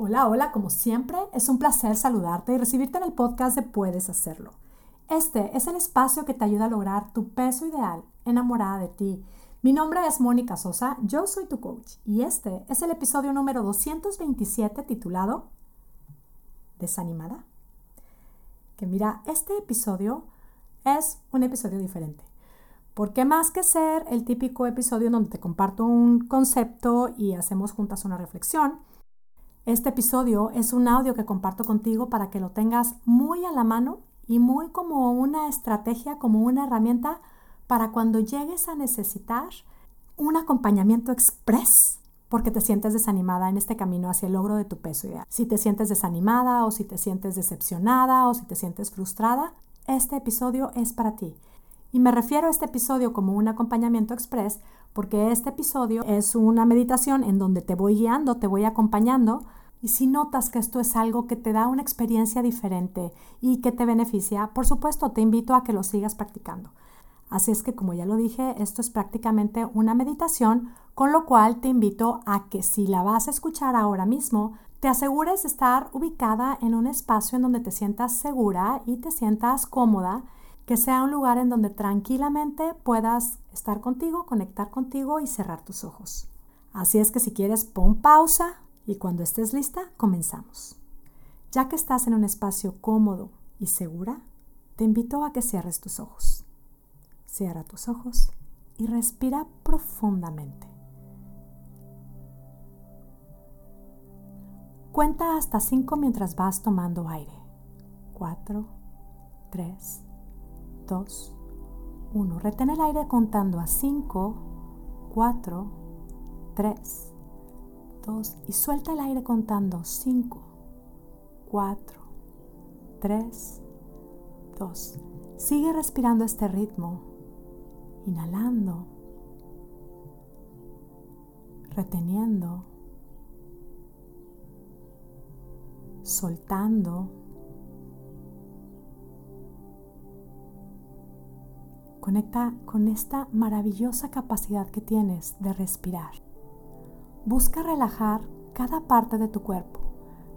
Hola, hola, como siempre, es un placer saludarte y recibirte en el podcast de Puedes Hacerlo. Este es el espacio que te ayuda a lograr tu peso ideal, enamorada de ti. Mi nombre es Mónica Sosa, yo soy tu coach y este es el episodio número 227 titulado Desanimada. Que mira, este episodio es un episodio diferente. Porque más que ser el típico episodio donde te comparto un concepto y hacemos juntas una reflexión, este episodio es un audio que comparto contigo para que lo tengas muy a la mano y muy como una estrategia, como una herramienta para cuando llegues a necesitar un acompañamiento express porque te sientes desanimada en este camino hacia el logro de tu peso ideal. Si te sientes desanimada o si te sientes decepcionada o si te sientes frustrada, este episodio es para ti. Y me refiero a este episodio como un acompañamiento express porque este episodio es una meditación en donde te voy guiando, te voy acompañando y si notas que esto es algo que te da una experiencia diferente y que te beneficia, por supuesto te invito a que lo sigas practicando. Así es que como ya lo dije, esto es prácticamente una meditación, con lo cual te invito a que si la vas a escuchar ahora mismo, te asegures de estar ubicada en un espacio en donde te sientas segura y te sientas cómoda, que sea un lugar en donde tranquilamente puedas estar contigo, conectar contigo y cerrar tus ojos. Así es que si quieres, pon pausa, y cuando estés lista, comenzamos. Ya que estás en un espacio cómodo y segura, te invito a que cierres tus ojos. Cierra tus ojos y respira profundamente. Cuenta hasta 5 mientras vas tomando aire. 4, 3, 2, 1. Retén el aire contando a 5, 4, 3, y suelta el aire contando 5, 4, 3, 2. Sigue respirando este ritmo, inhalando, reteniendo, soltando. Conecta con esta maravillosa capacidad que tienes de respirar. Busca relajar cada parte de tu cuerpo.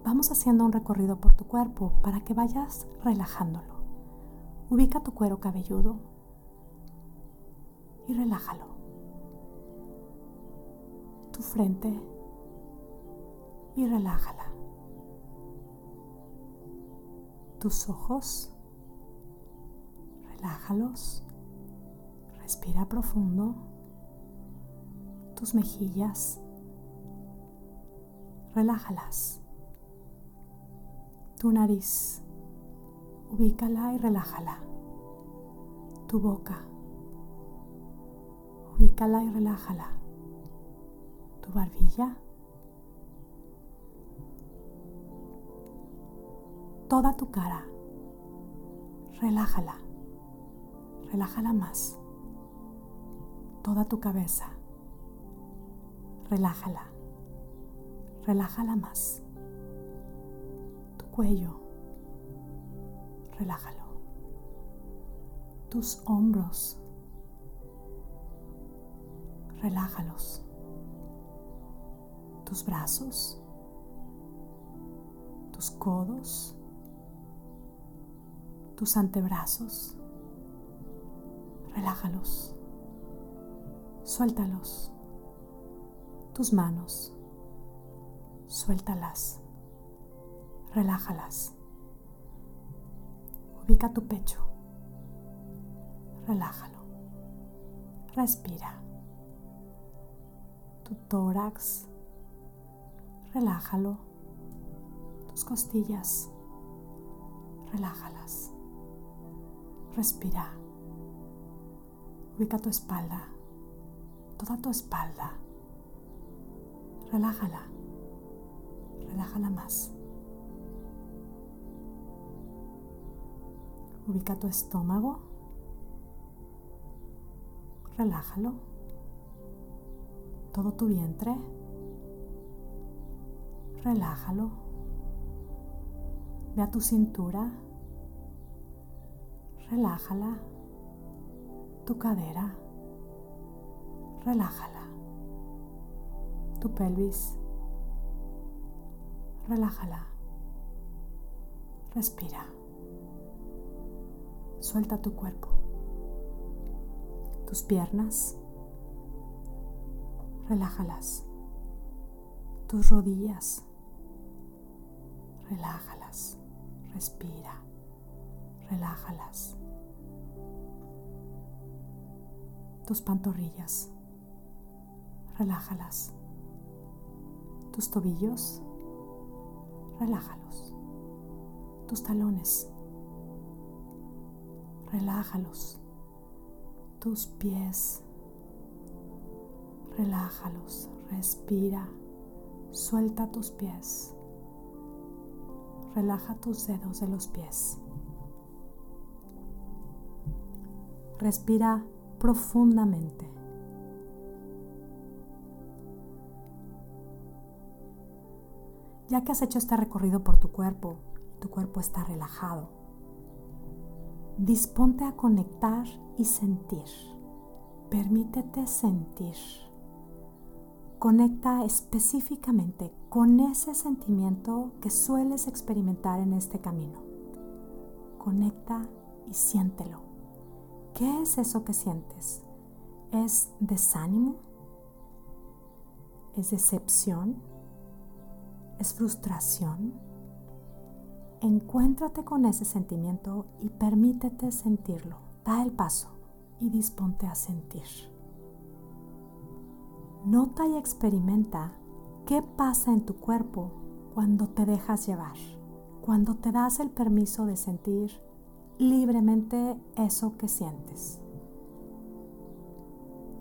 Vamos haciendo un recorrido por tu cuerpo para que vayas relajándolo. Ubica tu cuero cabelludo y relájalo. Tu frente y relájala. Tus ojos, relájalos. Respira profundo. Tus mejillas, relájalas. Tu nariz, ubícala y relájala. Tu boca, ubícala y relájala. Tu barbilla, toda tu cara, relájala, relájala más. Toda tu cabeza, relájala relájala más. Tu cuello, relájalo. Tus hombros, relájalos. Tus brazos, tus codos, tus antebrazos, relájalos. Suéltalos. Tus manos suéltalas, relájalas. Ubica tu pecho, relájalo, respira. Tu tórax, relájalo. Tus costillas, relájalas. Respira. Ubica tu espalda, toda tu espalda. Relájala relájala más. Ubica tu estómago, relájalo, todo tu vientre, relájalo. Ve a tu cintura, relájala, tu cadera, relájala, tu pelvis, relájala. Respira. Suelta tu cuerpo. Tus piernas. Relájalas. Tus rodillas. Relájalas. Respira. Relájalas. Tus pantorrillas. Relájalas. Tus tobillos. Relájalos. Tus talones. Relájalos. Tus pies. Relájalos. Respira. Suelta tus pies. Relaja tus dedos de los pies. Respira profundamente. Ya que has hecho este recorrido por tu cuerpo, tu cuerpo está relajado, disponte a conectar y sentir. Permítete sentir. Conecta específicamente con ese sentimiento que sueles experimentar en este camino. Conecta y siéntelo. ¿Qué es eso que sientes? ¿Es desánimo? ¿Es decepción? Es frustración, encuéntrate con ese sentimiento y permítete sentirlo. Da el paso y disponte a sentir. Nota y experimenta qué pasa en tu cuerpo cuando te dejas llevar, cuando te das el permiso de sentir libremente eso que sientes.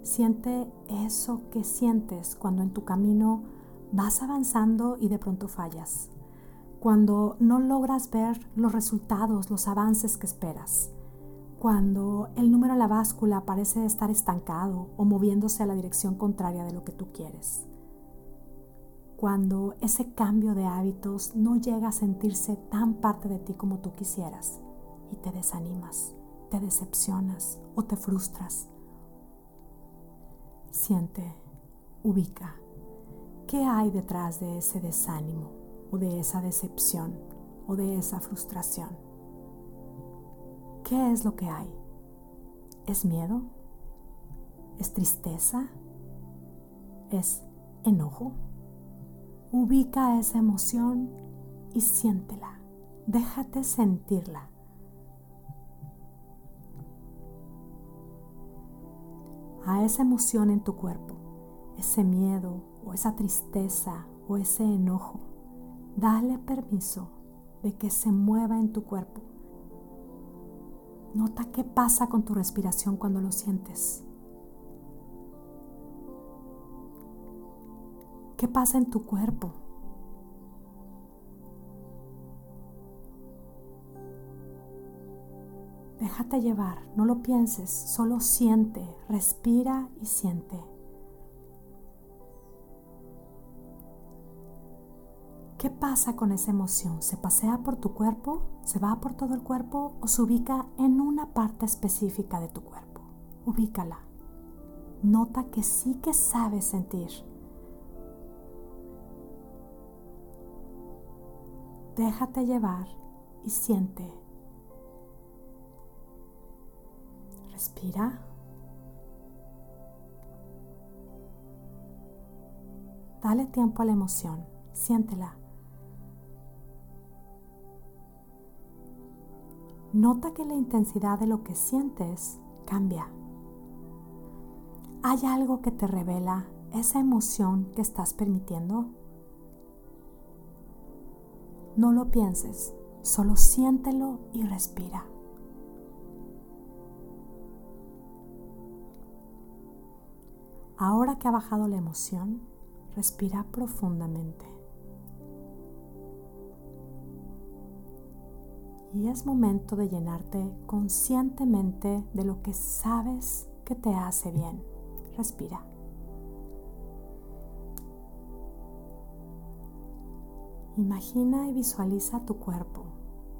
Siente eso que sientes cuando en tu camino vas avanzando y de pronto fallas. Cuando no logras ver los resultados, los avances que esperas. Cuando el número en la báscula parece estar estancado o moviéndose a la dirección contraria de lo que tú quieres. Cuando ese cambio de hábitos no llega a sentirse tan parte de ti como tú quisieras y te desanimas, te decepcionas o te frustras. Siente, ubica ¿Qué hay detrás de ese desánimo o de esa decepción o de esa frustración? ¿Qué es lo que hay? ¿Es miedo? ¿Es tristeza? ¿Es enojo? Ubica esa emoción y siéntela. Déjate sentirla. A esa emoción en tu cuerpo, ese miedo, o esa tristeza o ese enojo, dale permiso de que se mueva en tu cuerpo. Nota qué pasa con tu respiración cuando lo sientes. ¿Qué pasa en tu cuerpo? Déjate llevar, no lo pienses, solo siente, respira y siente. ¿Qué pasa con esa emoción? ¿Se pasea por tu cuerpo? ¿Se va por todo el cuerpo? ¿O se ubica en una parte específica de tu cuerpo? Ubícala. Nota que sí que sabes sentir. Déjate llevar y siente. Respira. Dale tiempo a la emoción. Siéntela. Nota que la intensidad de lo que sientes cambia. ¿Hay algo que te revela esa emoción que estás permitiendo? No lo pienses, solo siéntelo y respira. Ahora que ha bajado la emoción, respira profundamente. Y es momento de llenarte conscientemente de lo que sabes que te hace bien. Respira. Imagina y visualiza tu cuerpo,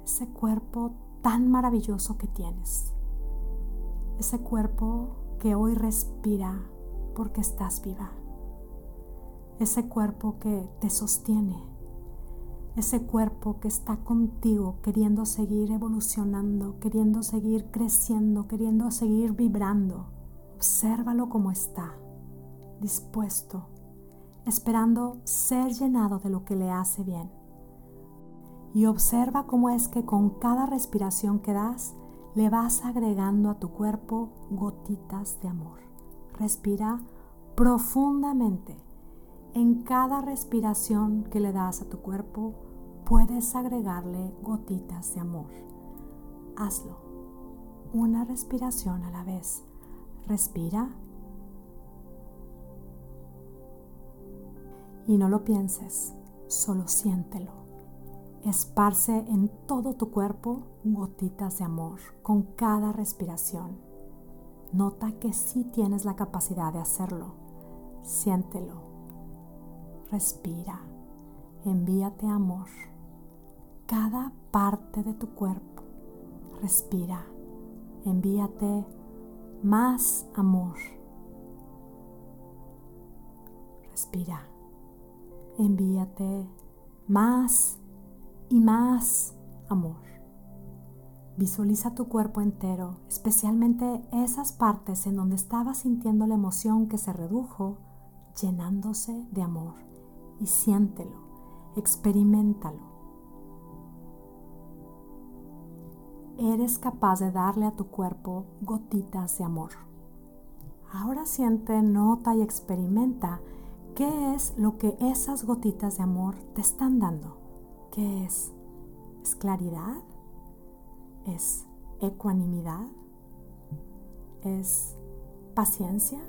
ese cuerpo tan maravilloso que tienes, ese cuerpo que hoy respira porque estás viva, ese cuerpo que te sostiene, ese cuerpo que está contigo queriendo seguir evolucionando, queriendo seguir creciendo, queriendo seguir vibrando. Obsérvalo como está, dispuesto, esperando ser llenado de lo que le hace bien. Y observa cómo es que con cada respiración que das, le vas agregando a tu cuerpo gotitas de amor. Respira profundamente en cada respiración que le das a tu cuerpo, puedes agregarle gotitas de amor. Hazlo. Una respiración a la vez. Respira. Y no lo pienses, solo siéntelo. Esparce en todo tu cuerpo gotitas de amor con cada respiración. Nota que sí tienes la capacidad de hacerlo. Siéntelo respira, envíate amor. Cada parte de tu cuerpo, respira, envíate más amor. Respira, envíate más y más amor. Visualiza tu cuerpo entero, especialmente esas partes en donde estabas sintiendo la emoción que se redujo, llenándose de amor y siéntelo, experimentalo. Eres capaz de darle a tu cuerpo gotitas de amor. Ahora siente, nota y experimenta qué es lo que esas gotitas de amor te están dando. ¿Qué es? ¿Es claridad? ¿Es ecuanimidad? ¿Es paciencia?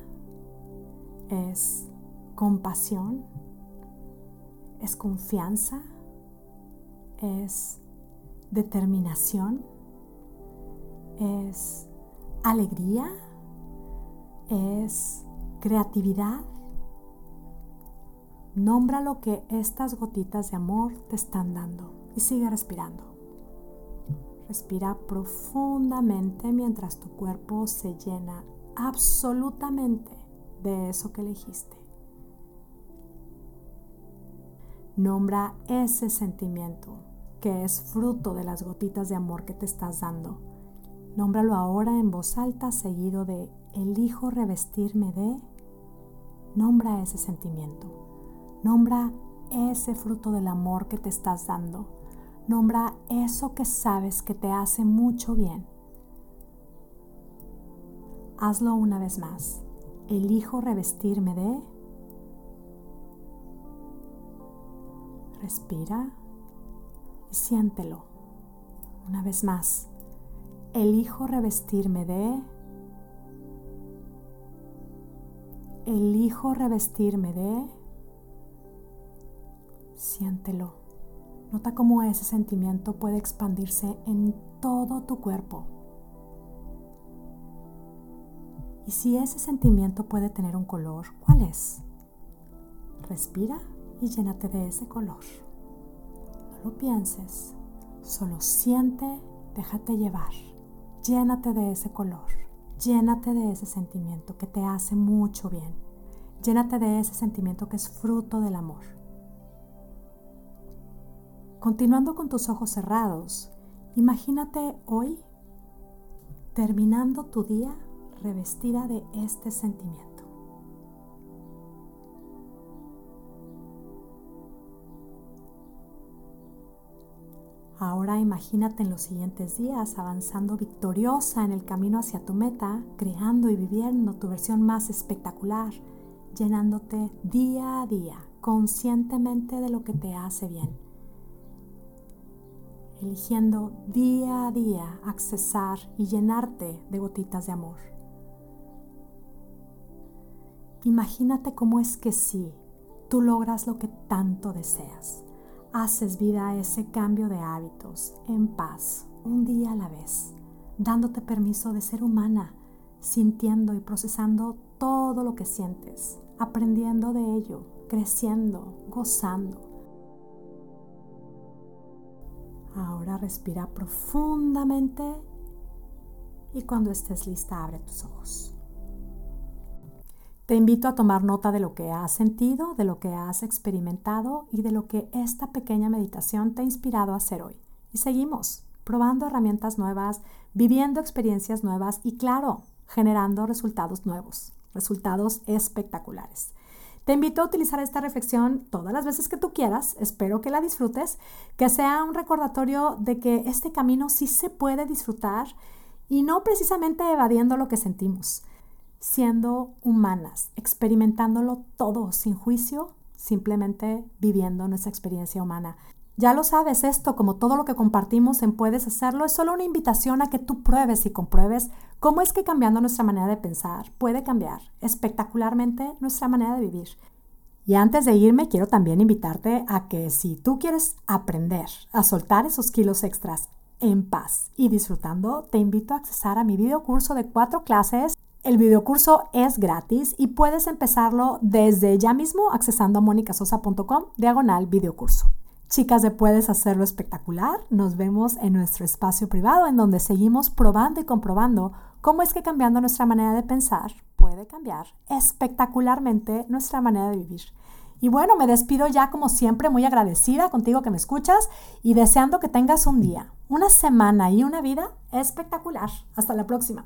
¿Es compasión? Es confianza, es determinación, es alegría, es creatividad. Nombra lo que estas gotitas de amor te están dando y sigue respirando. Respira profundamente mientras tu cuerpo se llena absolutamente de eso que elegiste. Nombra ese sentimiento que es fruto de las gotitas de amor que te estás dando. Nómbralo ahora en voz alta seguido de elijo revestirme de. Nombra ese sentimiento. Nombra ese fruto del amor que te estás dando. Nombra eso que sabes que te hace mucho bien. Hazlo una vez más. Elijo revestirme de Respira y siéntelo. Una vez más, elijo revestirme de... Elijo revestirme de... Siéntelo. Nota cómo ese sentimiento puede expandirse en todo tu cuerpo. Y si ese sentimiento puede tener un color, ¿cuál es? Respira y llénate de ese color. No lo pienses, solo siente, déjate llevar. Llénate de ese color, llénate de ese sentimiento que te hace mucho bien. Llénate de ese sentimiento que es fruto del amor. Continuando con tus ojos cerrados, imagínate hoy terminando tu día revestida de este sentimiento. Ahora imagínate en los siguientes días avanzando victoriosa en el camino hacia tu meta, creando y viviendo tu versión más espectacular, llenándote día a día conscientemente de lo que te hace bien. Eligiendo día a día accesar y llenarte de gotitas de amor. Imagínate cómo es que sí, tú logras lo que tanto deseas haces vida a ese cambio de hábitos en paz, un día a la vez, dándote permiso de ser humana, sintiendo y procesando todo lo que sientes, aprendiendo de ello, creciendo, gozando. Ahora respira profundamente y cuando estés lista abre tus ojos. Te invito a tomar nota de lo que has sentido, de lo que has experimentado y de lo que esta pequeña meditación te ha inspirado a hacer hoy. Y seguimos probando herramientas nuevas, viviendo experiencias nuevas y claro, generando resultados nuevos, resultados espectaculares. Te invito a utilizar esta reflexión todas las veces que tú quieras, espero que la disfrutes, que sea un recordatorio de que este camino sí se puede disfrutar y no precisamente evadiendo lo que sentimos siendo humanas, experimentándolo todo sin juicio, simplemente viviendo nuestra experiencia humana. Ya lo sabes, esto, como todo lo que compartimos en Puedes Hacerlo, es solo una invitación a que tú pruebes y compruebes cómo es que cambiando nuestra manera de pensar puede cambiar espectacularmente nuestra manera de vivir. Y antes de irme, quiero también invitarte a que si tú quieres aprender a soltar esos kilos extras en paz y disfrutando, te invito a accesar a mi video curso de cuatro clases el videocurso es gratis y puedes empezarlo desde ya mismo accesando a monicasosa.com diagonal videocurso. Chicas de Puedes Hacerlo Espectacular, nos vemos en nuestro espacio privado en donde seguimos probando y comprobando cómo es que cambiando nuestra manera de pensar puede cambiar espectacularmente nuestra manera de vivir. Y bueno, me despido ya como siempre muy agradecida contigo que me escuchas y deseando que tengas un día, una semana y una vida espectacular. Hasta la próxima.